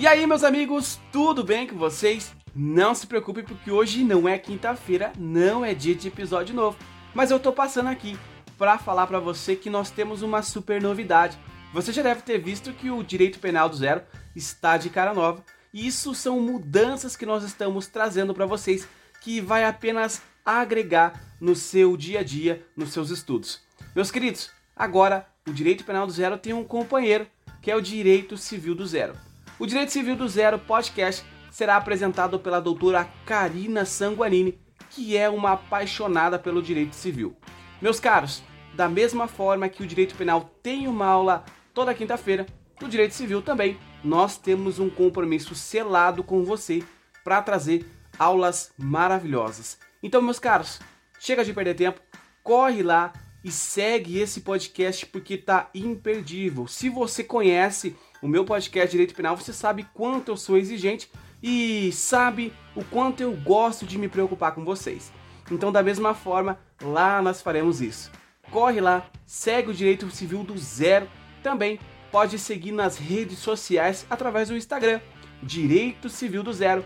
E aí, meus amigos, tudo bem com vocês? Não se preocupe porque hoje não é quinta-feira, não é dia de episódio novo, mas eu tô passando aqui para falar para você que nós temos uma super novidade. Você já deve ter visto que o Direito Penal do Zero está de cara nova, e isso são mudanças que nós estamos trazendo para vocês que vai apenas agregar no seu dia a dia, nos seus estudos. Meus queridos, agora o Direito Penal do Zero tem um companheiro, que é o Direito Civil do Zero. O Direito Civil do Zero podcast será apresentado pela doutora Karina Sanguanini, que é uma apaixonada pelo direito civil. Meus caros, da mesma forma que o direito penal tem uma aula toda quinta-feira, no direito civil também nós temos um compromisso selado com você para trazer aulas maravilhosas. Então, meus caros, chega de perder tempo, corre lá e segue esse podcast porque tá imperdível. Se você conhece o meu podcast Direito Penal, você sabe quanto eu sou exigente e sabe o quanto eu gosto de me preocupar com vocês. Então, da mesma forma, lá nós faremos isso. Corre lá, segue o Direito Civil do Zero. Também pode seguir nas redes sociais através do Instagram, Direito Civil do Zero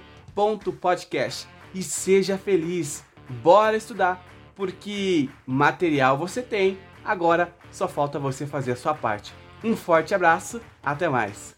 podcast. E seja feliz. Bora estudar, porque material você tem. Agora só falta você fazer a sua parte. Um forte abraço, até mais.